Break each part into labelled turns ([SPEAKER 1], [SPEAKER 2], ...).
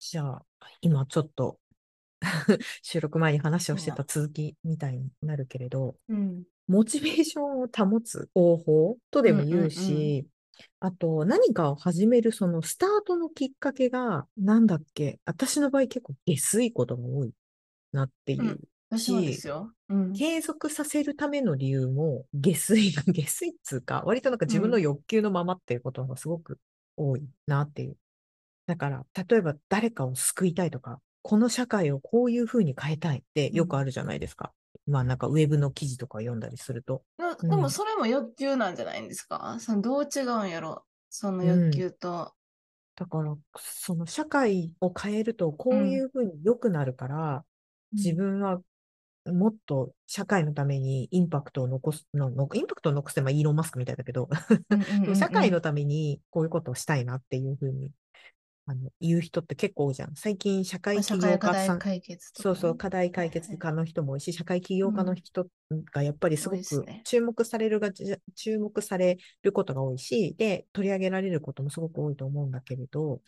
[SPEAKER 1] じゃあ、今ちょっと 収録前に話をしてた続きみたいになるけれど、
[SPEAKER 2] うん。
[SPEAKER 1] モチベーションを保つ方法とでも言う
[SPEAKER 2] うんうんうん
[SPEAKER 1] し、あと何かを始めるそのスタートのきっかけが、なんだっけ、私の場合結構下水ことが多いなっていう。
[SPEAKER 2] うん私もですよ。うん。
[SPEAKER 1] 継続させるための理由も下水、下水っつうか、割となんか自分の欲求のままっていうことがすごく多いなっていう。だから、例えば誰かを救いたいとか、この社会をこういうふうに変えたいってよくあるじゃないですか。まあなんかウェブの記事とか読んだりすると。
[SPEAKER 2] でもそれも欲求なんじゃないんですか？そのどう違うんやろその欲求と。
[SPEAKER 1] だから、その社会を変えるとこういうふうに良くなるから、自分はもっと社会のためにインパクトを残すの、のインパクトを残すってまあイーロン・マスクみたいだけど、
[SPEAKER 2] うんうんうんうん
[SPEAKER 1] 社会のためにこういうことをしたいなっていうふうにあの言う人って結構多いじゃん。最近社会起業家さん、
[SPEAKER 2] 解決ね、
[SPEAKER 1] そうそう、課題解決家の人も多いし、社会起業家の人がやっぱりすごく注目されるが、じ注目されることが多いし、で、取り上げられることもすごく多いと思うんだけれど、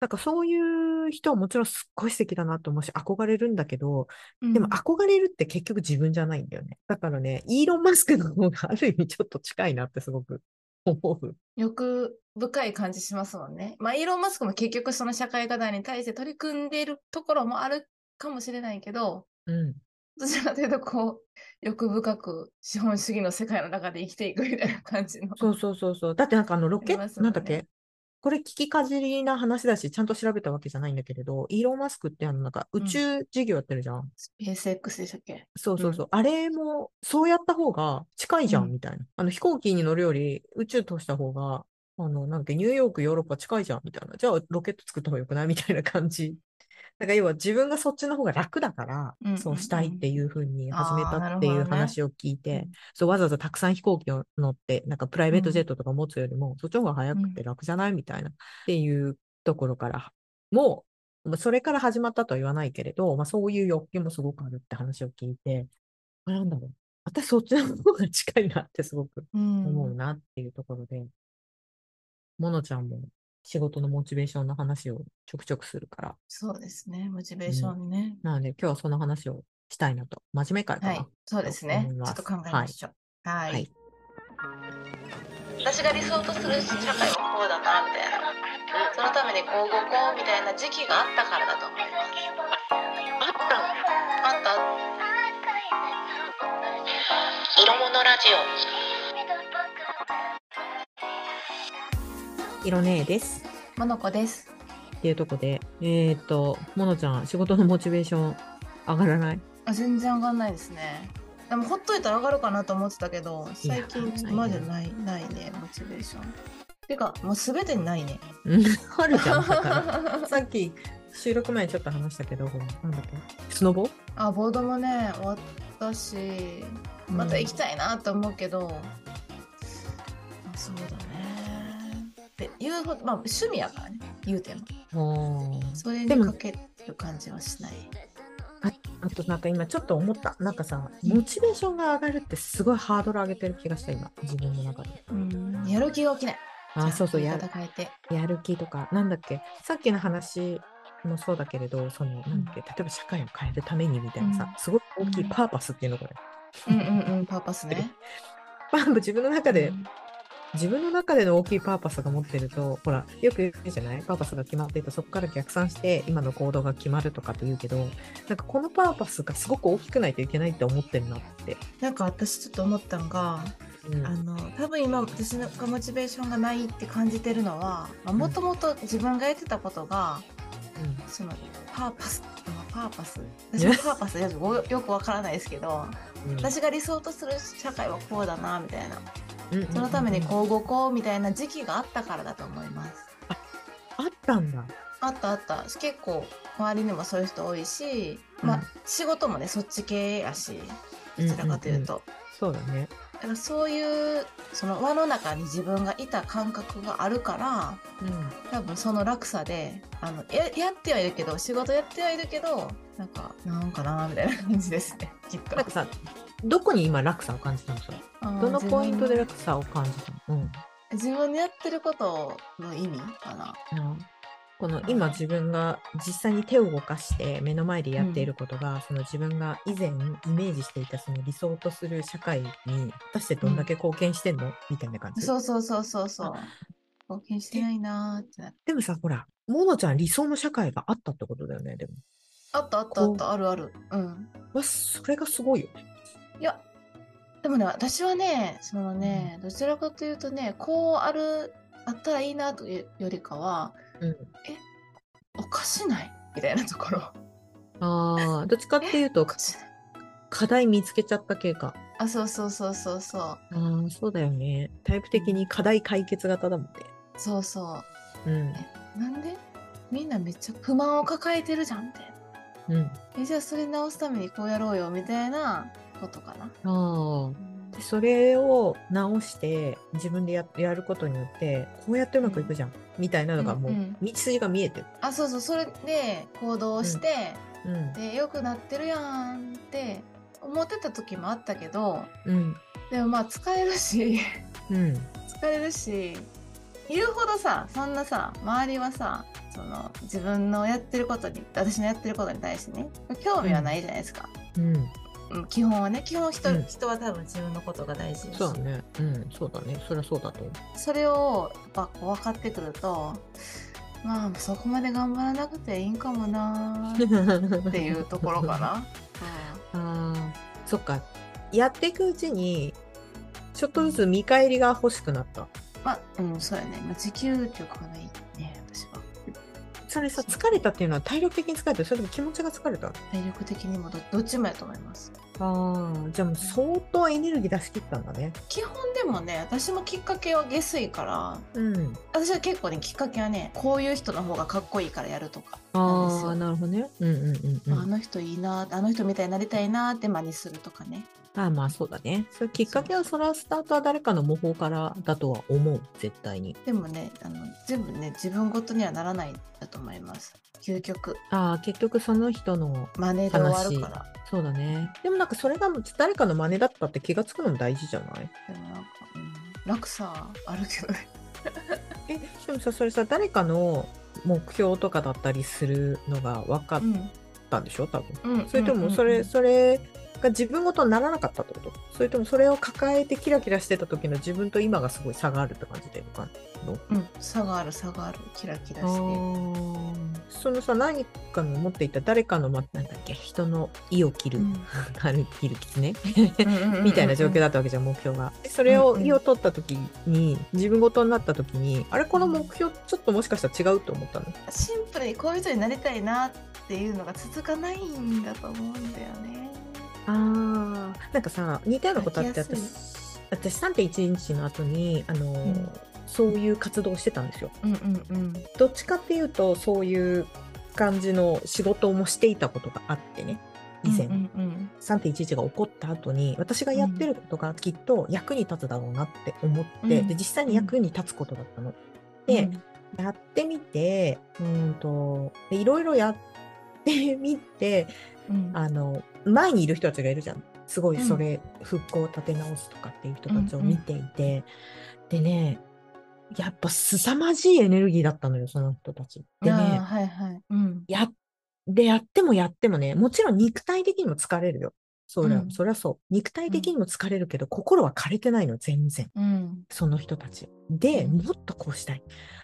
[SPEAKER 1] なんかそういう人はもちろんすっごい素敵だなと思うし、憧れるんだけど、
[SPEAKER 2] うん
[SPEAKER 1] でも憧れるって結局自分じゃないんだよね。だからね、イーロン・マスクの方がある意味ちょっと近いなってすごく思う。
[SPEAKER 2] 欲深い感じしますもんね。まあ、イーロン・マスクも結局その社会課題に対して取り組んでいるところもあるかもしれないけど、
[SPEAKER 1] うん。
[SPEAKER 2] どちらかというとこう、欲深く資本主義の世界の中で生きていくみたいな感じの。
[SPEAKER 1] そうそうそうそう。だってなんかあのロケ？
[SPEAKER 2] ね
[SPEAKER 1] なんだっけ？これ聞きかじりな話だし、ちゃんと調べたわけじゃないんだけれど、イーロン・マスクってあのなんか宇宙事業やってるじゃん。
[SPEAKER 2] スペース X でしたっけ？
[SPEAKER 1] そうそうそう。あれも、そうやった方が近いじゃん、
[SPEAKER 2] うん
[SPEAKER 1] みたいな。あの飛行機に乗るより宇宙通した方が、あの、なんかニューヨーク、ヨーロッパ近いじゃん、みたいな。じゃあロケット作った方がよくない？みたいな感じ。だから要は自分がそっちの方が楽だから
[SPEAKER 2] うんうんう、ん。
[SPEAKER 1] そうしたいっていうふうに始めたっていう話を聞いて、
[SPEAKER 2] うん。
[SPEAKER 1] そう、わざわざたくさん飛行機を乗って、なんかプライベートジェットとか持つよりも、そっちの方が早くて楽じゃないみたいな、っていうところから、もう、まあそれから始まったとは言わないけれど、まあそういう欲求もすごくあるって話を聞いて、あなんだろう。私そっちの方が近いなってすごく
[SPEAKER 2] うん。
[SPEAKER 1] 思うなっていうところで、モノちゃんも仕事のモチベーションの話をちょくちょくするから、
[SPEAKER 2] そうですね。モチベーションね。
[SPEAKER 1] なので今日はその話をしたいなと。真面目会かな。
[SPEAKER 2] はい。そうですねちょっと考えましょう。はい。
[SPEAKER 1] はい
[SPEAKER 2] 私が理想とする社会はこうだな、みたいな。そのためにこう動こうみたいな時期があったからだと思います。
[SPEAKER 1] あった
[SPEAKER 2] あった。
[SPEAKER 3] 色物ラジ
[SPEAKER 1] 色ねえです。
[SPEAKER 2] モノコです。
[SPEAKER 1] っていうとこで、えっ、と、モノちゃん、仕事のモチベーション上がらない？
[SPEAKER 2] あ全然上がんないですね。でもほっといたら上がるかなと思ってたけど、最近までない、ないね、モチベーション。てか、もうすべてにないね。
[SPEAKER 1] うん、あるじゃん。さっき収録前にちょっと話したけど、なんだっけ？スノボ？
[SPEAKER 2] あ、ボードもね、終わったし、また行きたいなと思うけど、あそうだね。で、言うほど、まあ趣味やからね、言うても。それ
[SPEAKER 1] でも
[SPEAKER 2] にかける感じはしない。
[SPEAKER 1] あとなんか今ちょっと思った。なんかさ、モチベーションが上がるってすごいハードル上げてる気がした、今。自分の中で。
[SPEAKER 2] うん、やる気が起きない。
[SPEAKER 1] あー、そうそう、や
[SPEAKER 2] やり方変えて。
[SPEAKER 1] やる気とか、なんだっけ、さっきの話もそうだけれど、その、なんだっけ、例えば社会を変えるためにみたいなさ、
[SPEAKER 2] うん
[SPEAKER 1] すごい大きい
[SPEAKER 2] うん
[SPEAKER 1] パーパスっていうのこれ。
[SPEAKER 2] うんうんうん、パーパスね。
[SPEAKER 1] パー自分の中で、
[SPEAKER 2] うん
[SPEAKER 1] 自分の中での大きいパーパスが持ってると、ほら、よく言うじゃない？パーパスが決まっていて、そこから逆算して今の行動が決まるとかと言うけど、なんかこのパーパスがすごく大きくないといけないって思ってるなって。
[SPEAKER 2] なんか私ちょっと思ったのが、
[SPEAKER 1] うん。
[SPEAKER 2] あの多分今私がモチベーションがないって感じてるのはもともと自分がやってたことがそのパーパスまあパーパス？私もパーパスよくよくわからないですけど
[SPEAKER 1] うん。
[SPEAKER 2] 私が理想とする社会はこうだなみたいな
[SPEAKER 1] うんうん
[SPEAKER 2] そのためにこう動こうみたいな時期があったからだと思います。
[SPEAKER 1] あったんだ。
[SPEAKER 2] あったあった。結構周りにもそういう人多いし、ま
[SPEAKER 1] うん。
[SPEAKER 2] あ仕事もねそっち系やしどちらかというと、
[SPEAKER 1] そうだね。
[SPEAKER 2] だからそういうその輪の中に自分がいた感覚があるから
[SPEAKER 1] うん。
[SPEAKER 2] 多分その落差であのややってはいるけど仕事やってはいるけどなんかなんかなみたいな感じですねきっと。
[SPEAKER 1] なんかさ、どこに今落差を感じたの？どのポイントで
[SPEAKER 2] 自
[SPEAKER 1] 落差を感じたの？うん。
[SPEAKER 2] 分自分でやってることの意味かな
[SPEAKER 1] うんこの今自分が実際に手を動かして目の前でやっていることが、その自分が以前イメージしていたその理想とする社会に果たしてどんだけ貢献してんの、みたいな感じ。
[SPEAKER 2] そうそうそうそうそう。貢献してないなーってなって。
[SPEAKER 1] でもさ、ほら、モノちゃん理想の社会があったってことだよね、でも。
[SPEAKER 2] あったあったあった、あるある。うん。
[SPEAKER 1] わ、それがすごいよね。
[SPEAKER 2] いや、でもね、私はね、そのね、どちらかというとね、こうある、あったらいいなというよりかは、
[SPEAKER 1] うん。
[SPEAKER 2] おかしない？みたいなところ。
[SPEAKER 1] ああ、どっちかっていうと
[SPEAKER 2] お、かしない？
[SPEAKER 1] 課題見つけちゃった系か。
[SPEAKER 2] あ、そうそうそうそうそう。
[SPEAKER 1] ああ、そうだよね。タイプ的に課題解決型だもんね。
[SPEAKER 2] そうそう。
[SPEAKER 1] うん。
[SPEAKER 2] なんで？みんなめっちゃ不満を抱えてるじゃんみたいな。
[SPEAKER 1] うん。
[SPEAKER 2] えじゃあそれ直すためにこうやろうよみたいなことかな。
[SPEAKER 1] でそれを直して自分でややることによってこうやってうまくいくじゃん、みたいなのがもう
[SPEAKER 2] うん。
[SPEAKER 1] 道筋が見えてる。
[SPEAKER 2] あそうそう。それで行動して、
[SPEAKER 1] うん。
[SPEAKER 2] で良くなってるやんって思ってた時もあったけど
[SPEAKER 1] うん。
[SPEAKER 2] でもまあ使えるし
[SPEAKER 1] うん。
[SPEAKER 2] 疲れるし言うほどさそんなさ周りはさその自分のやってることに私のやってることに対してね興味はないじゃないですか、
[SPEAKER 1] うん
[SPEAKER 2] うん基本はね基本人,、
[SPEAKER 1] うん
[SPEAKER 2] 人は多分自分のことが大事
[SPEAKER 1] そうだねうんそうだねそりゃそうだと思
[SPEAKER 2] それをやっぱこう分かってくるとまあそこまで頑張らなくていいんかもな。っていうところかな。
[SPEAKER 1] ああそっかやっていくうちにちょっとずつ見返りが欲しくなった。
[SPEAKER 2] まあ、うん、そうやね。まあ、時給力がないね。
[SPEAKER 1] それさ疲れたっていうのは体力的に疲れた？それとも気持ちが疲れた？
[SPEAKER 2] 体力的にもどどっちもやと思います。
[SPEAKER 1] ああじゃあもう相当エネルギー出し切ったんだね。
[SPEAKER 2] 基本でもね、私もきっかけは下水から、
[SPEAKER 1] うん。
[SPEAKER 2] 私は結構ね、きっかけはね、こういう人の方がかっこいいからやるとか。
[SPEAKER 1] ああなるほどね。うんうんうんうん。
[SPEAKER 2] あの人いいな、あの人みたいになりたいなって真似するとかね。
[SPEAKER 1] ああまあそうだね。それきっかけはそれはスタートは誰かの模倣からだとは思う絶対に。
[SPEAKER 2] でもね、あの全部ね、自分ごとにはならないんだと思います。究極、
[SPEAKER 1] ああ結局その人の
[SPEAKER 2] 真似で終わるから。
[SPEAKER 1] そうだね。でもなんかそれが誰かの真似だったって気がつくのも大事じゃない？
[SPEAKER 2] でもなんか、うん、楽さあるけどね。
[SPEAKER 1] えでもさそれさ誰かの目標とかだったりするのが分かっ
[SPEAKER 2] うん
[SPEAKER 1] たんでしょ？多分。
[SPEAKER 2] うん、
[SPEAKER 1] それともそれ、それが自分ごとにならなかったってこと？それともそれを抱えてキラキラしてた時の自分と今がすごい差があるって感じでの
[SPEAKER 2] うん、差がある差がある。キラキラして。
[SPEAKER 1] そのさ何かの持っていた誰かの、ま、なんだっけ人の意を切る、
[SPEAKER 2] うん。
[SPEAKER 1] 春切る狐
[SPEAKER 2] み
[SPEAKER 1] みたいな状況
[SPEAKER 2] だ
[SPEAKER 1] だったわけじゃん目標が。でそれを意を取った時に自分ごとになった時にあれこの目標ちょっともしかしたら違うと思ったの？
[SPEAKER 2] シンプルにこういう人になりたいなっていうのが続かないんだと思うんだよね
[SPEAKER 1] あー。なんかさ似たようなことあって私私3.1日の後にあの、
[SPEAKER 2] ん。
[SPEAKER 1] そういう活動をしてたんですよ。
[SPEAKER 2] うんうんうん。
[SPEAKER 1] どっちかっていうとそういう感じの仕事もしていたことがあってね。以前、
[SPEAKER 2] うんうん
[SPEAKER 1] 3.11が起こった後に私がやってることがきっと役に立つだろうなって思って、
[SPEAKER 2] うん。
[SPEAKER 1] で実際に役に立つことだったの。で、やってみてうんとでいろいろやってみて
[SPEAKER 2] うん。
[SPEAKER 1] あの前にいる人たちがいるじゃん。すごいそれ、復興を立て直すとかっていう人たちを見ていて、でねやっぱ凄まじいエネルギーだったのよその人たち。で
[SPEAKER 2] あー
[SPEAKER 1] ね
[SPEAKER 2] はいはい。うん。
[SPEAKER 1] やでやってもやってもねもちろん肉体的にも疲れるよ。そりゃ、
[SPEAKER 2] うん
[SPEAKER 1] そりゃそう。肉体的にも疲れるけど、心は枯れてないの、全然。
[SPEAKER 2] うん
[SPEAKER 1] その人たち。で、
[SPEAKER 2] うん
[SPEAKER 1] もっとこうしたい。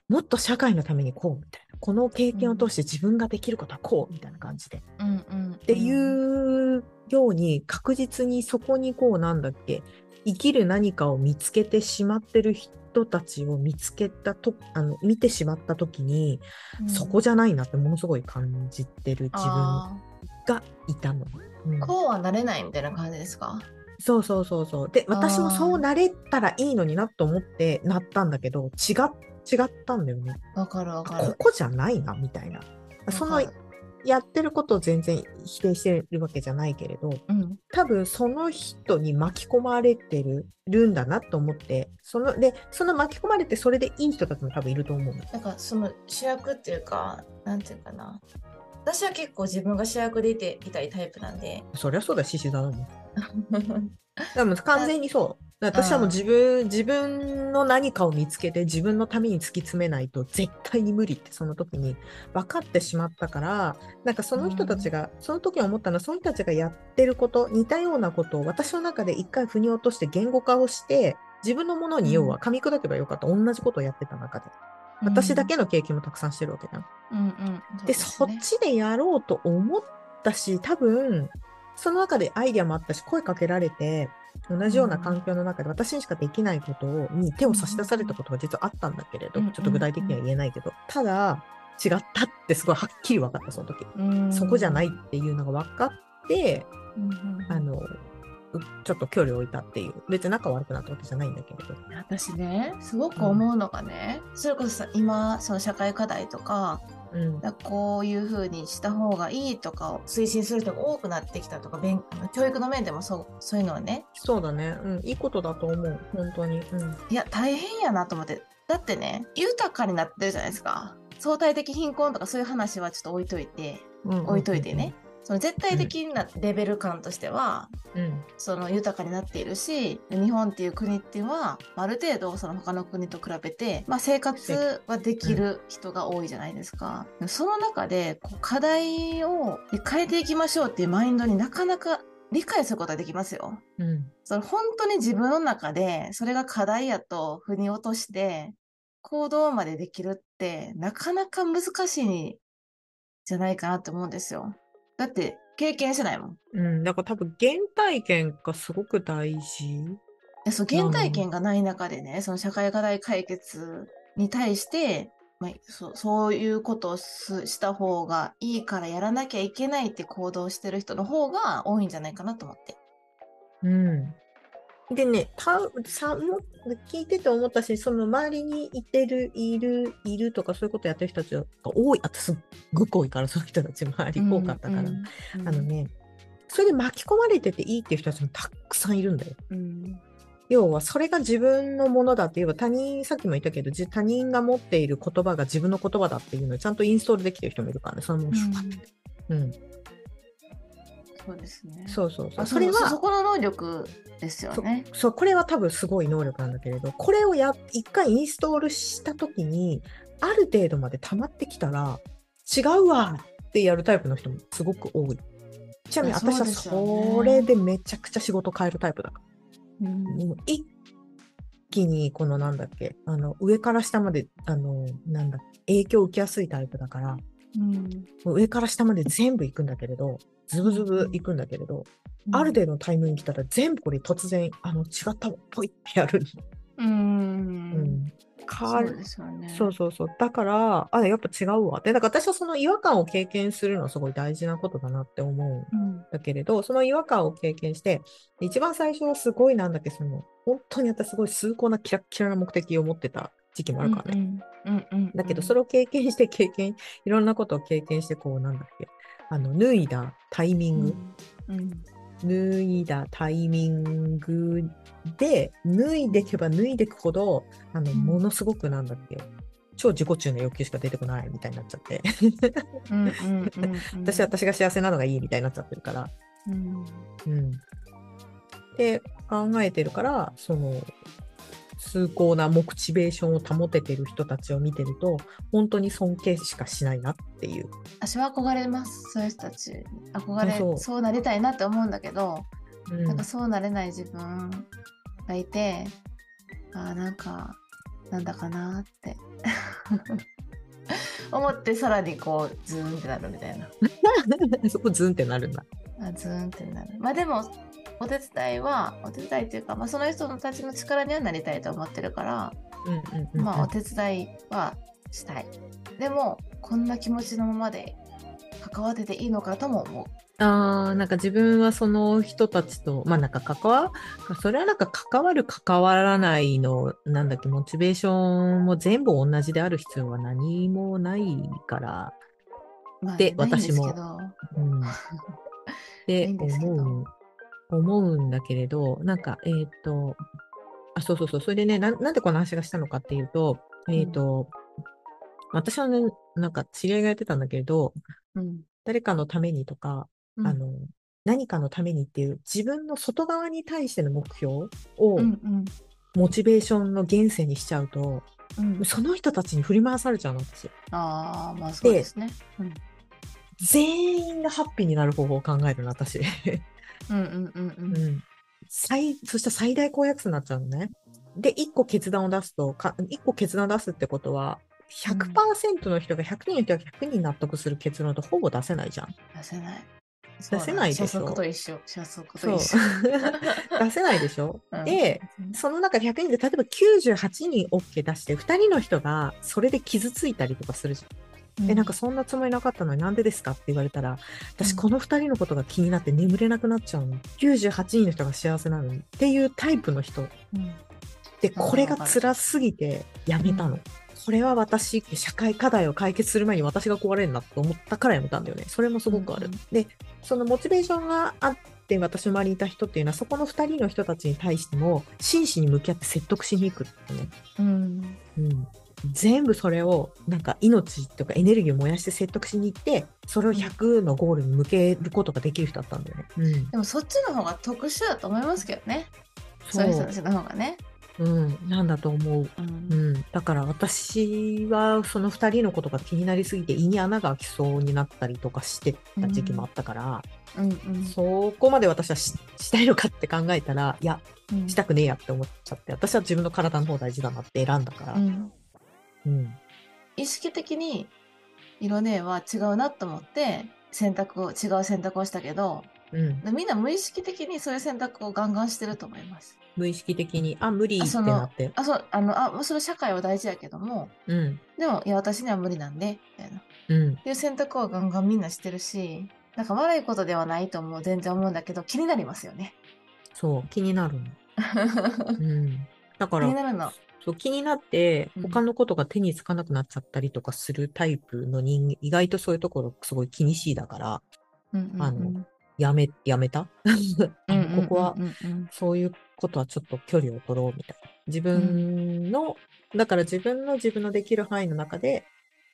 [SPEAKER 1] もっと社会のためにこう、みたいな。この経験を通して自分ができることはこう、みたいな感じで。
[SPEAKER 2] うんうんっ
[SPEAKER 1] っていうように、確実にそこにこう、なんだっけ、生きる何かを見つけてしまってる人たちを見つけたと、あの、見てしまった時に、そこ
[SPEAKER 2] じ
[SPEAKER 1] じゃないなってものすごい感じてる自分がいたの。うん
[SPEAKER 2] こうはなれないみたいな感じですか？
[SPEAKER 1] そうそうそうそう。で、私もそうなれたらいいのになと思ってなったんだけど、違っ違ったんだよね。
[SPEAKER 2] わかるわか
[SPEAKER 1] こ
[SPEAKER 2] る
[SPEAKER 1] こじゃないな、みたいな。そのやってることを全然否定してるわけじゃないけれど、
[SPEAKER 2] うん
[SPEAKER 1] 多分その人に巻き込まれてるるんだなと思って、そので、その巻き込まれてそれでいい人たちも多分いると思うの。
[SPEAKER 2] なんかその主役っていうかなんていうかな私は結構自分が主役でいていたいタイプなんで
[SPEAKER 1] そりゃそうだ、獅子座だ。でも完全にそう。私はもう自分、自分の何かを見つけて自分のために突き詰めないと絶対に無理ってその時に分かってしまったから、なんかその人たちが、その時思ったのはその人たちがやってること、似たようなことを私の中で一回腑に落として言語化をして、自分のものに要は噛み砕けばよかった。同じことをやってた中で。私だけの経験もたくさんしてるわけじゃん。
[SPEAKER 2] うんうん。
[SPEAKER 1] で、
[SPEAKER 2] そ
[SPEAKER 1] そっちでやろうと思ったし、多分、その中でアイディアもあったし、声かけられて、同じような環境の中で私にしかできないことをに手を差し出されたことが実はあったんだけれど、
[SPEAKER 2] うん
[SPEAKER 1] ちょっと具体的には言えないけど、ただ、違ったってすごいはっきり分かった、その時。
[SPEAKER 2] うん。
[SPEAKER 1] そこじゃないっていうのが分かって、
[SPEAKER 2] うんうん
[SPEAKER 1] あの、うちょっと距離を置いたっていう。別に仲悪くなったわけじゃないんだけれど。
[SPEAKER 2] 私ねすごく思うのがね、それこそさ今その社会課題とか
[SPEAKER 1] うん。
[SPEAKER 2] だこういうふうにした方がいいとかを推進する人が多くなってきたとか勉教育の面でもそうそういうのはね
[SPEAKER 1] そうだね。うん。いいことだと思う。本当に。うん。
[SPEAKER 2] いや大変やなと思ってだってね豊かになってるじゃないですか相対的貧困とかそういう話はちょっと置いといて
[SPEAKER 1] うん
[SPEAKER 2] 置いといてね。その絶対的なレベル感としては、
[SPEAKER 1] うん。
[SPEAKER 2] その豊かになっているし日本っていう国っていうのはある程度その他の国と比べて、まあ、生活はできる人が多いじゃないですか。でもその中でこう課題を変えていきましょうっていうマインドになかなか理解することはできますよ。
[SPEAKER 1] うん。
[SPEAKER 2] その本当に自分の中でそれが課題やと腑に落として行動までできるってなかなか難しいんじゃないかなと思うんですよ。だって経験してないもん。
[SPEAKER 1] うん、だから多分原体験がすごく大事。
[SPEAKER 2] でそう原体験がない中でね、その社会課題解決に対して、まあ、そそういうことをすした方がいいからやらなきゃいけないって行動してる人の方が多いんじゃないかなと思って。
[SPEAKER 1] うん。でね、たさも聞いてて思ったし、その周りにいてる、いる、いるとかそういうことやってる人たちが多い。あとすっごく多いから、そういう人たち周り多かったから。
[SPEAKER 2] うんうん
[SPEAKER 1] あのね、それで巻き込まれてていいっていう人たちもたくさんいるんだよ。
[SPEAKER 2] うん
[SPEAKER 1] 要は、それが自分のものだって言えば、他人、さっきも言ったけど、じ他人が持っている言葉が自分の言葉だっていうのをちゃんとインストールできてる人もいるからね、そのもの、うん、
[SPEAKER 2] そうですね。
[SPEAKER 1] そうそうそう。
[SPEAKER 2] あ
[SPEAKER 1] それは、
[SPEAKER 2] そそこの能力ですよね。
[SPEAKER 1] そう、これは多分すごい能力なんだけれど、これをや、一回インストールしたときに、ある程度まで溜まってきたら、違うわってやるタイプの人もすごく多い。ちなみに私はそれでめちゃくちゃ仕事変えるタイプだから。
[SPEAKER 2] うん
[SPEAKER 1] 一気にこのなんだっけ、あの、上から下まで、あの、なんだ、影響を受けやすいタイプだから、
[SPEAKER 2] うん
[SPEAKER 1] 上から下まで全部行くんだけれど、ズブズブ行くんだけれど、ある程度のタイミング来たら全部これ突然、あの、違ったわ、ポイってやるの。
[SPEAKER 2] うん
[SPEAKER 1] うん。変わる
[SPEAKER 2] そうですよね。
[SPEAKER 1] そうそうそう。だから、あ、やっぱ違うわ。で、だから私はその違和感を経験するのはすごい大事なことだなって思うん
[SPEAKER 2] うん
[SPEAKER 1] だけれど、その違和感を経験して、一番最初はすごいなんだっけ、その、本当に私すごい崇高なキラッキラな目的を持ってた時期もあるからね。
[SPEAKER 2] うんうんうんうん
[SPEAKER 1] だけど、それを経験して経験、いろんなことを経験して、こう、なんだっけ、あの、脱いだタイミング、
[SPEAKER 2] うん。
[SPEAKER 1] 脱いだタイミングで、脱いでいけば脱いでいくほど、あの、
[SPEAKER 2] うん。
[SPEAKER 1] ものすごくなんだっけ、超自己中の欲求しか出てこないみたいになっちゃって、私は私が幸せなのがいいみたいになっちゃってるから、
[SPEAKER 2] うん。
[SPEAKER 1] うん。って考えてるから、その、崇高なモチベーションを保ててる人たちを見てると、本当に尊敬しかしないなっていう。
[SPEAKER 2] 私は憧れますそういう人たち。憧れ
[SPEAKER 1] あ
[SPEAKER 2] そ
[SPEAKER 1] そう。う
[SPEAKER 2] なりたいなって思うんだけど、
[SPEAKER 1] うん。
[SPEAKER 2] なんかそうなれない自分がいてあーなんかなんだかなって。思ってさらにこうズーンってなるみたいな。
[SPEAKER 1] そこズンってなるんだ。
[SPEAKER 2] あズーンってなる。まあでもお手伝いはお手伝いっていうか、まあ、その人たちの力にはなりたいと思ってるから、
[SPEAKER 1] うんうんうんうん。
[SPEAKER 2] まあお手伝いはしたい。でもこんな気持ちのままで関わってていいのかとも思う。
[SPEAKER 1] あーなんか自分はその人たちと、まあなんか関わ、それはなんか関わる関わらないの、なんだっけ、モチベーションも全部同じである必要は何もないから、
[SPEAKER 2] まあ
[SPEAKER 1] で私も。うん。思う、思うんだけれど、なんか、えっ、と、あ、そうそうそう、それでね、なんなんでこの話がしたのかっていうと、えっ、と、私はね、なんか知り合いがやってたんだけれど、
[SPEAKER 2] うん
[SPEAKER 1] 誰かのためにとか、
[SPEAKER 2] うん
[SPEAKER 1] あの、何かのためにっていう自分の外側に対しての目標を
[SPEAKER 2] うんうん
[SPEAKER 1] モチベーションの源泉にしちゃうと、
[SPEAKER 2] うん
[SPEAKER 1] その人たちに振り回されちゃうのですよ。
[SPEAKER 2] ああまあそうですね。うん
[SPEAKER 1] 全員がハッピーになる方法を考えるの、私。
[SPEAKER 2] うんうんうん
[SPEAKER 1] う
[SPEAKER 2] うん
[SPEAKER 1] ん。最、そしたら最大公約数になっちゃうのね。で、1個決断を出すと、か1個決断を出すってことは、100%の人が100人の人が100人納得する結論とほぼ出せないじゃん。
[SPEAKER 2] 出せない。
[SPEAKER 1] 出せないでしょ？
[SPEAKER 2] と一緒。と一緒。。
[SPEAKER 1] 出せないでしょ、
[SPEAKER 2] うん
[SPEAKER 1] で、その中で100人で、例えば98人 OK 出して、2人の人がそれで傷ついたりとかするじゃん。え、なんかそんなつもりなかったのになんでですかって言われたら、私
[SPEAKER 2] うん
[SPEAKER 1] この2人のことが気になって眠れなくなっちゃうの。98人の人が幸せなのにっていうタイプの人
[SPEAKER 2] うん
[SPEAKER 1] で、これが辛すぎてやめたの。
[SPEAKER 2] うん
[SPEAKER 1] これは私、社会課題を解決する前に私が壊れるなと思ったからやめたんだよね。それもすごくある。
[SPEAKER 2] うんうん
[SPEAKER 1] で、そのモチベーションがあって、私の周りにいた人っていうのは、そこの2人の人たちに対しても、真摯に向き合って説得しに行くってね。
[SPEAKER 2] うん
[SPEAKER 1] うん。全部それを、なんか命とかエネルギーを燃やして説得しに行って、それを100のゴールに向けることができる人だったんだよね。うん。
[SPEAKER 2] でもそっちの方が特殊だと思いますけどね。そういう人たちの方がね。
[SPEAKER 1] うん。なんだと思う。
[SPEAKER 2] うん
[SPEAKER 1] うん、だから私はその2人のことが気になりすぎて胃に穴が開きそうになったりとかしてた時期もあったから、
[SPEAKER 2] うんうん
[SPEAKER 1] そこまで私はししたいのかって考えたらいや
[SPEAKER 2] うん
[SPEAKER 1] したくねえやって思っちゃって私は自分の体の方大事だなって選んだから、
[SPEAKER 2] うん
[SPEAKER 1] うん
[SPEAKER 2] 意識的に色ねは違うなと思って選択を違う選択をしたけど
[SPEAKER 1] うん
[SPEAKER 2] みんな無意識的にそういう選択をガンガンしてると思います。
[SPEAKER 1] 無意識的にあ無理ってなって、
[SPEAKER 2] あそうあのあそれ社会は大事やけども
[SPEAKER 1] うん
[SPEAKER 2] でもいや私には無理なんでみたいな。
[SPEAKER 1] うん、
[SPEAKER 2] っていう選択をガンガンみんなしてるしなんか悪いことではないと思う全然思うんだけど気になりますよね。
[SPEAKER 1] そう気になるの、うん、だか
[SPEAKER 2] 気
[SPEAKER 1] ら
[SPEAKER 2] になるの。
[SPEAKER 1] そう気になって
[SPEAKER 2] うん。
[SPEAKER 1] 他のことが手につかなくなっちゃったりとかするタイプの人間意外とそういうところすごい気にしいだから
[SPEAKER 2] うんうんうん。
[SPEAKER 1] あのやめ、やめた？
[SPEAKER 2] うんうんうんうん。
[SPEAKER 1] ここは、
[SPEAKER 2] うん
[SPEAKER 1] そういうことはちょっと距離を取ろうみたいな。自分の、だから自分の自分のできる範囲の中で、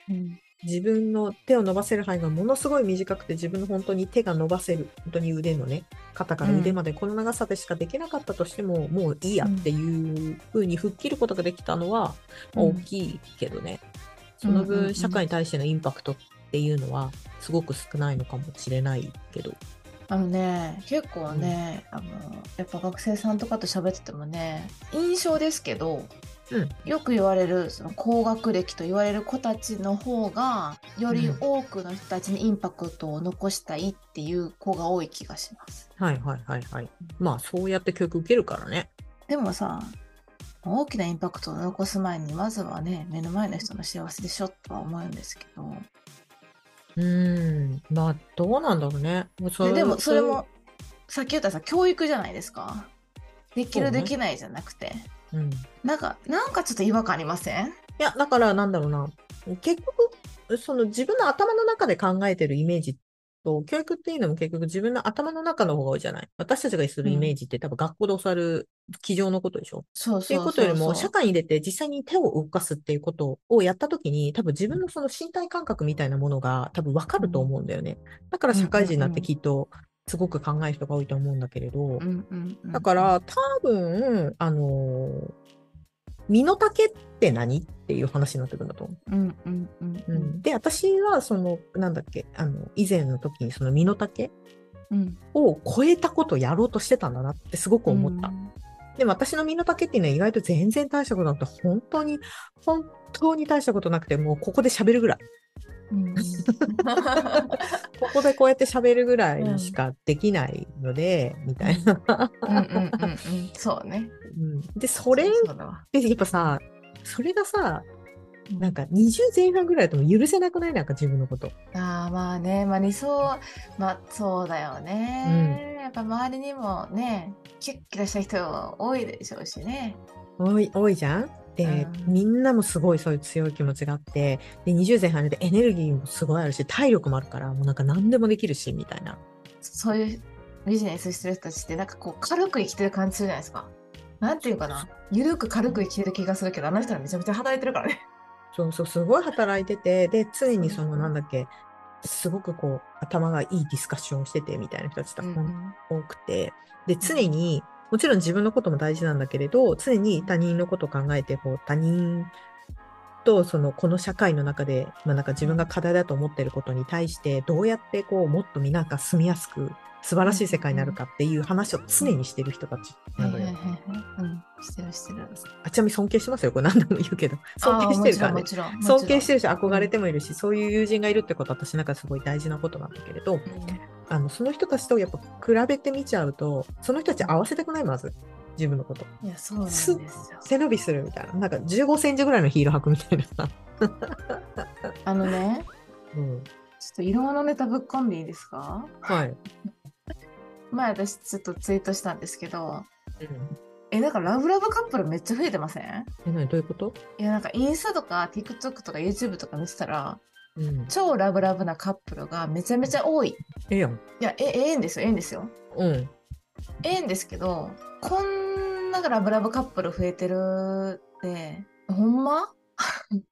[SPEAKER 2] うん
[SPEAKER 1] 自分の手を伸ばせる範囲がものすごい短くて、自分の本当に手が伸ばせる、本当に腕のね、肩から腕までこの長さでしかできなかったとしても、もういいやっていう風に吹っ切ることができたのは、まあ
[SPEAKER 2] うん
[SPEAKER 1] 大きいけどね。その分、
[SPEAKER 2] うんうんうん
[SPEAKER 1] 社会に対してのインパクトっていうのは、すごく少ないのかもしれないけど。
[SPEAKER 2] あのね結構ね、あのやっぱ学生さんとかと喋っててもね印象ですけど、
[SPEAKER 1] うん
[SPEAKER 2] よく言われるその高学歴と言われる子たちの方がより多くの人たちにインパクトを残したいっていう子が多い気がします。
[SPEAKER 1] はいはいはいはい。まあ、そうやって教育受けるからね。
[SPEAKER 2] でもさ大きなインパクトを残す前にまずはね目の前の人の幸せでしょとは思うんですけど
[SPEAKER 1] うーん、まあ、どうなんだろうね。
[SPEAKER 2] ででもそれも
[SPEAKER 1] そ
[SPEAKER 2] さっき言ったさ教育じゃないですかできる、できないじゃなくて
[SPEAKER 1] ううん。い
[SPEAKER 2] なんかなんかちょっと違和感ありません？
[SPEAKER 1] や、だから、なんだろうな。結局、その自分の頭の中で考えてるイメージと、教育っていうのも結局自分の頭の中の方が多いじゃない？私たちがするイメージって多分学校で教わる机上のことでしょ？
[SPEAKER 2] そう
[SPEAKER 1] ってい
[SPEAKER 2] そうう
[SPEAKER 1] ことよりも、
[SPEAKER 2] そう
[SPEAKER 1] 社会に出て実際に手を動かすっていうことをやったときに、多分自分のその身体感覚みたいなものが多分わかると思うんだよね。だから社会人になってきっとすごく考える人が多いと思うんだけれど、
[SPEAKER 2] うんうんうん
[SPEAKER 1] だから多分、あのー身の丈って何っていう話になってくるんだと思う。
[SPEAKER 2] うんうんうん
[SPEAKER 1] う
[SPEAKER 2] うん
[SPEAKER 1] ん、で、私はその、なんだっけ、あの、以前の時にその身の丈
[SPEAKER 2] うん
[SPEAKER 1] を超えたことをやろうとしてたんだなってすごく思った。でも私の身の丈っていうのは意外と全然大したことなくて、本当に、本当に大したことなくて、もうここで喋るぐらい。
[SPEAKER 2] うん。
[SPEAKER 1] ここでこうやって喋るぐらいしかできないので、みたいな。
[SPEAKER 2] うんうんうんうん。そうね。
[SPEAKER 1] うん。で、それで、やっぱさ、それがさ、なんか20前半ぐらいだとも許せなくない？なんか自分のこと。
[SPEAKER 2] あーまあね。まあ理想まあそうだよね、やっぱ周りにもねキュッキラした人多いでしょうしね。
[SPEAKER 1] 多い、多いじゃん？で、
[SPEAKER 2] うん。
[SPEAKER 1] みんなもすごいそういう強い気持ちがあって、で、20前半でエネルギーもすごいあるし、体力もあるから、もうなんか何でもできるし、みたいな。
[SPEAKER 2] そういうビジネスしてる人たちってなんかこう軽く生きてる感じするじゃないですか。なんていうかな。ゆるく軽く生きてる気がするけどあの人はめちゃめちゃ働いてるからね。
[SPEAKER 1] そうそう、すごい働いてて、で、常にその、なんだっけ、すごくこう、頭がいいディスカッションをしててみたいな人たちが
[SPEAKER 2] うん
[SPEAKER 1] 多くて、で、常に、もちろん自分のことも大事なんだけれど、常に他人のことを考えて、こう、他人と、その、この社会の中で、まあなんか自分が課題だと思ってることに対して、どうやってこう、もっとみんなが住みやすく、素晴らしい世界になるかっていう話を常にしてる人たちなのよ。
[SPEAKER 2] してるしてる。
[SPEAKER 1] あちなみに尊敬してますよ。これ何度も言うけど。尊敬してるからね。尊敬して
[SPEAKER 2] る。
[SPEAKER 1] るし、憧れてもいるし、そういう友人がいるってことは私なんかすごい大事なことなんだけれど、あの、その人たちとやっぱ比べてみちゃうと、その人たち合わせたくない、まず。自分のこと。
[SPEAKER 2] いや、そうなんですよ。
[SPEAKER 1] 背伸びするみたいな。なんか15センチぐらいのヒール履くみたいなさ。
[SPEAKER 2] あのね、
[SPEAKER 1] うん。
[SPEAKER 2] ちょっと色物ネタぶっ込んでいいですか？
[SPEAKER 1] はい。
[SPEAKER 2] 前私ちょっとツイートしたんですけど、
[SPEAKER 1] うん。
[SPEAKER 2] え、なんかラブラブカップルめっちゃ増えてません？
[SPEAKER 1] え、何？どういうこと？
[SPEAKER 2] いや、なんかインスタとか TikTok とか YouTube とか見てたら、
[SPEAKER 1] うん。
[SPEAKER 2] 超ラブラブなカップルがめちゃめちゃ多い。い
[SPEAKER 1] ええやん。
[SPEAKER 2] や、え、ええんですよ、ええんですよ。
[SPEAKER 1] うん。
[SPEAKER 2] ええんですけど、こんなラブラブカップル増えてるって、ほんま？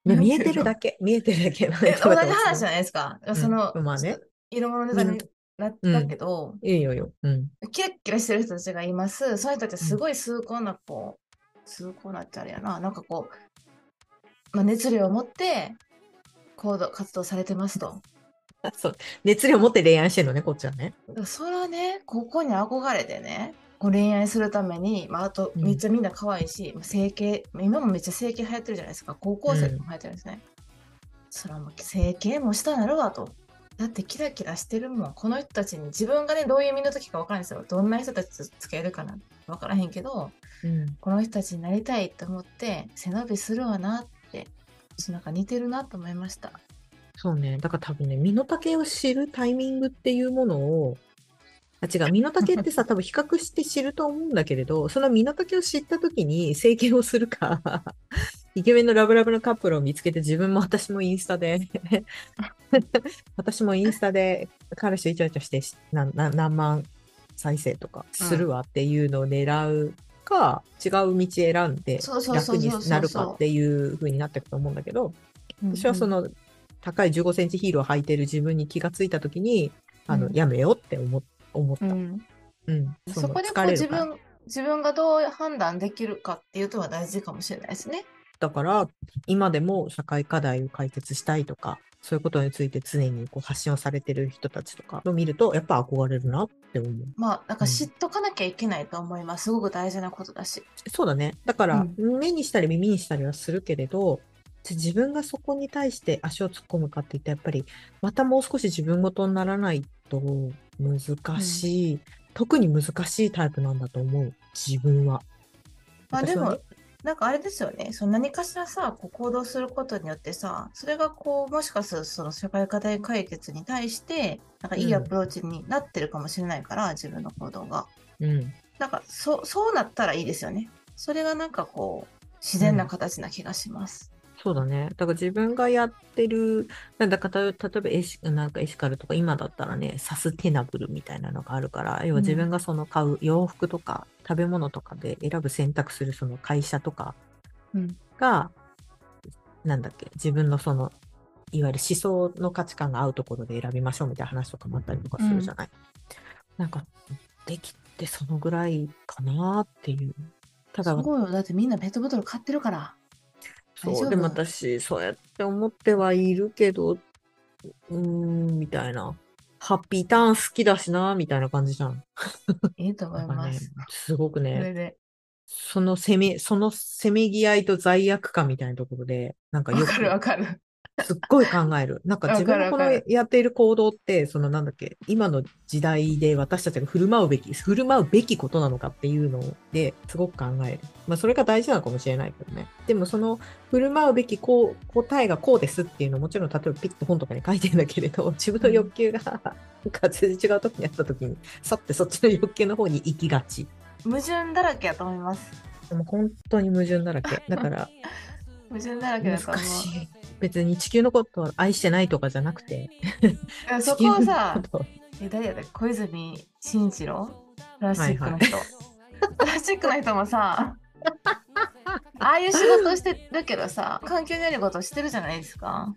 [SPEAKER 1] ね見えてるだけ。見えてるだけ。
[SPEAKER 2] え同じ話じゃないですか。
[SPEAKER 1] ん
[SPEAKER 2] その、
[SPEAKER 1] まあね
[SPEAKER 2] 色物ネタになったけど、
[SPEAKER 1] いいよよ。うん。
[SPEAKER 2] キラッキラしてる人たちがいます。そういう人たちはすごい崇高な、こう、崇高なってあれやな、なんかこう、まあ、熱量を持って行動、活動されてますと。
[SPEAKER 1] あそう。熱量持って恋愛してるのね、こっちはね。
[SPEAKER 2] それはね、ここに憧れてね、こう恋愛するために、まあ、あと
[SPEAKER 1] うん
[SPEAKER 2] めっちゃみんな可愛いし、まあ整形、今もめっちゃ整形流行ってるじゃないですか。高校生でも流行ってるんですね。それはもう整形もしたなるわと。だってキラキラしてるもん。この人たちに自分がね、どういう身の時か分からないんですよ。どんな人たちと付き合えるかな分からへんけど、
[SPEAKER 1] うん。
[SPEAKER 2] この人たちになりたいと思って背伸びするわなって、なんか似てるなと思いました。
[SPEAKER 1] そうね。だから多分ね、身の丈を知るタイミングっていうものを、あ、違う、身の丈ってさ、多分比較して知ると思うんだけれど、その身の丈を知った時に整形をするか、イケメンのラブラブのカップルを見つけて自分も私もインスタで、私もインスタで彼氏とイチャイチャして何万再生とかするわっていうのを狙うか、違う道選んで楽になるかっていう風になっていくと思うんだけど、私はその高い15センチヒールを履いてる自分に気がついたときに、あの、
[SPEAKER 2] うん
[SPEAKER 1] やめようって思思った。
[SPEAKER 2] う
[SPEAKER 1] うん。
[SPEAKER 2] ん、
[SPEAKER 1] そ
[SPEAKER 2] こでこう自分自分がどう判断できるかっていうのは大事かもしれないですね。
[SPEAKER 1] だから、今でも社会課題を解決したいとか、そういうことについて常にこう発信をされてる人たちとかを見ると、やっぱ憧れるなって思う。
[SPEAKER 2] まあ、なんか
[SPEAKER 1] うん
[SPEAKER 2] 知っとかなきゃいけないと思います。すごく大事なことだし。
[SPEAKER 1] そうだね。だから、
[SPEAKER 2] う
[SPEAKER 1] 目にしたり耳にしたりはするけれど、じゃ自分がそこに対して足を突っ込むかって言って、やっぱり、またもう少し自分ごとにならないと難しい、特に難しいタイプなんだと思う。自分は。
[SPEAKER 2] まあでもなんかあれですよね。その何かしらさ、こう行動することによってさ、それがこう、もしかするとその社会課題解決に対して、なんかいいアプローチになってるかもしれないから、自分の行動が。
[SPEAKER 1] うん。
[SPEAKER 2] なんかそ、そうなったらいいですよね。それがなんかこう、自然な形な気がします。
[SPEAKER 1] そうだね。だから自分がやってる、なんだかた例えばエシなんかエシカルとか今だったらね、サステナブルみたいなのがあるから、要は自分がその買う洋服とか食べ物とかで選ぶ選択するその会社とか
[SPEAKER 2] うん
[SPEAKER 1] が、なんだっけ、自分のその、いわゆる思想の価値観が合うところで選びましょうみたいな話とかもあったりとかするじゃない。なんか、できてそのぐらいかなっていう。ただ、
[SPEAKER 2] すごいよ。だってみんなペットボトル買ってるから。
[SPEAKER 1] そう、でも私、そうやって思ってはいるけど、うーん、みたいな。ハッピーターン好きだしな、みたいな感じじゃん。
[SPEAKER 2] いいと思
[SPEAKER 1] ないんかね
[SPEAKER 2] ます。、
[SPEAKER 1] すごく
[SPEAKER 2] それ
[SPEAKER 1] ね、
[SPEAKER 2] で。
[SPEAKER 1] そのせめ、そのせめぎ合いと罪悪感みたいなところで、なんかよく
[SPEAKER 2] わかるわかる。
[SPEAKER 1] すっごい考える。なんか自分のこのやっている行動って、そのなんだっけ、今の時代で私たちが振る舞うべき、振る舞うべきことなのかっていうのですごく考える。まあそれが大事なのかもしれないけどね。でもその振る舞うべきこう答えがこうですっていうのをもちろん例えばピッと本とかに書いてるんだけれど、自分の欲求がなんか全然違う時にあった時に、さってそっちの欲求の方に行きがち。
[SPEAKER 2] 矛盾だらけやと思います。
[SPEAKER 1] でも本当に矛盾だらけ。だから
[SPEAKER 2] 矛盾だらけだ
[SPEAKER 1] 難
[SPEAKER 2] と思う。
[SPEAKER 1] しい。別に地球のことを愛してないとかじゃなくて、
[SPEAKER 2] そこはさえ誰やった小泉進一郎？プラスチックの人。プラスチックの人もさ、ああいう仕事をしてるけどさ、環境にあることをしてるじゃないですか。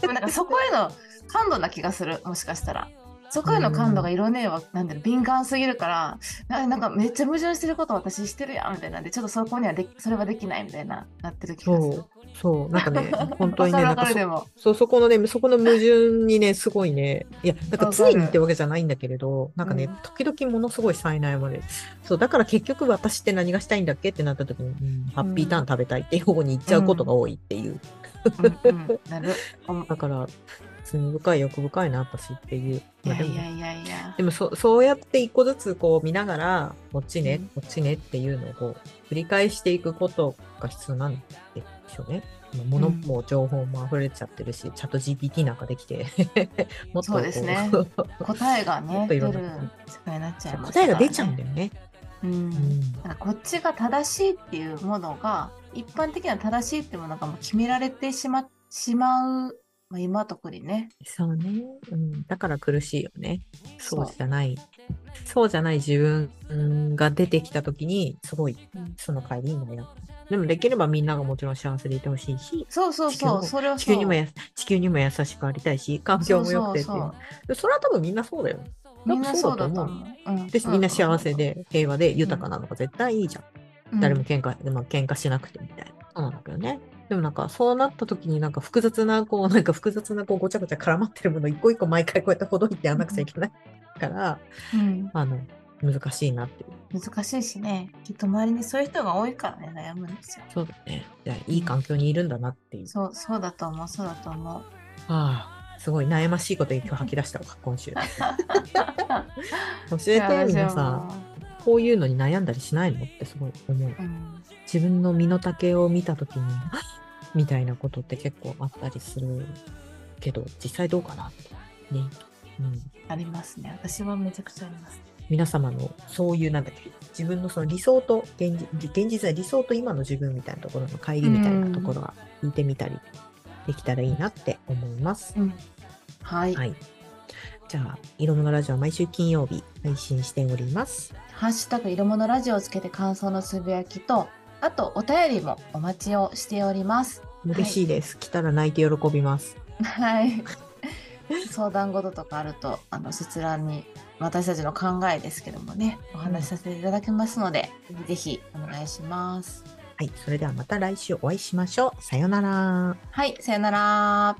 [SPEAKER 2] でもなんかそこへの感度な気がする、もしかしたら。そこへの感度が色ねは、なんだろう、敏感すぎるからな、なんかめっちゃ矛盾してること私してるやんみたいなんで、ちょっとそこにはでそれはできないみたいな、なってる気がする。
[SPEAKER 1] そう、なんかね、本当にね、なんかそそう、そこのね、そこの矛盾にね、すごいね、いや、なんか常にってわけじゃないんだけれど、なんかね、
[SPEAKER 2] うん。
[SPEAKER 1] 時々ものすごい災難まで、そう、だから結局私って何がしたいんだっけってなった時に、うん、ハッピーターン食べたいっていう方に行っちゃうことが多いっていう。だから、罪深い欲深いな、私っていう。
[SPEAKER 2] い
[SPEAKER 1] まあでも
[SPEAKER 2] やいやいやいや。
[SPEAKER 1] でもそそうやって一個ずつこう見ながら、こっちね、
[SPEAKER 2] うん
[SPEAKER 1] こっちねっていうのをこう繰り返していくことが必要なんでしょうね。もの
[SPEAKER 2] うん
[SPEAKER 1] も情報も溢れちゃってるし、チャット GPT なんかできて、もっとこ
[SPEAKER 2] そうですね 答えがね、出る世界になっちゃいます
[SPEAKER 1] 答えが出ちゃうん
[SPEAKER 2] よ。
[SPEAKER 1] だよね。
[SPEAKER 2] うん
[SPEAKER 1] うん
[SPEAKER 2] なんかこっちが正しいっていうものが一般的には正しいっていうものがもう決められてしましまう、まあ、今特にね
[SPEAKER 1] そうね、うん。だから苦しいよね。そうじゃない。そうじゃない自分が出てきたときに、すごい
[SPEAKER 2] うん
[SPEAKER 1] その帰りに悩む。でもできればみんながもちろん幸せでいてほしいし、
[SPEAKER 2] そうそうそうそれは
[SPEAKER 1] 地球にもや地球にも優しくありたいし、環境も良くてっていう
[SPEAKER 2] そ
[SPEAKER 1] れは多分みんなそうだよ。
[SPEAKER 2] みんなそうだと
[SPEAKER 1] 多
[SPEAKER 2] 思う。うん
[SPEAKER 1] で、みんな幸せ、で平和で豊かなのが絶対いいじゃん。
[SPEAKER 2] うん
[SPEAKER 1] 誰も喧嘩、でも喧嘩しなくてみたいな。そうなんだけどね。でもなんかそうなった時になんか複雑な、こう、なんか複雑なこうごちゃごちゃ絡まってるもの一個一個毎回こうやってほどいてやんなくちゃいけないから、
[SPEAKER 2] うん
[SPEAKER 1] あの、難しいなっていう。
[SPEAKER 2] 難しいしねきっと周りにそういう人が多いからね悩むんですよ
[SPEAKER 1] そうだね。じゃあいい環境にいるんだなっていう。
[SPEAKER 2] そうそうだと思うそうだと思う
[SPEAKER 1] ああ、すごい悩ましいこと今日吐き出したわ、今週。教えて、皆
[SPEAKER 2] 私
[SPEAKER 1] さこういうのに悩んだりしないの？ってすごい思う。
[SPEAKER 2] うん
[SPEAKER 1] 自分の身の丈を見たときに、みたいなことって結構あったりするけど、実際どうかなって。ね。うん。
[SPEAKER 2] ありますね私はめちゃくちゃあります
[SPEAKER 1] 皆様のそういうなんだっけ、自分のその理想と現実、現実は理想と今の自分みたいなところの乖離みたいなところは聞いてみたりできたらいいなって思います。
[SPEAKER 2] うんはい、
[SPEAKER 1] はい。じゃあ、色物ラジオは毎週金曜日配信しております。
[SPEAKER 2] ハッシュタグ色物ラジオをつけて感想のつぶやきと、あとお便りもお待ちをしております。
[SPEAKER 1] 嬉しいです。来たら泣いて喜びます。
[SPEAKER 2] はい。相談事とかあると、あの、そちらに私たちの考えですけどもね、お話しさせていただきますので、ぜひお願いします。
[SPEAKER 1] はい。それではまた来週お会いしましょう。さようなら。
[SPEAKER 2] はい、さよなら。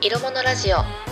[SPEAKER 3] 色物ラジオ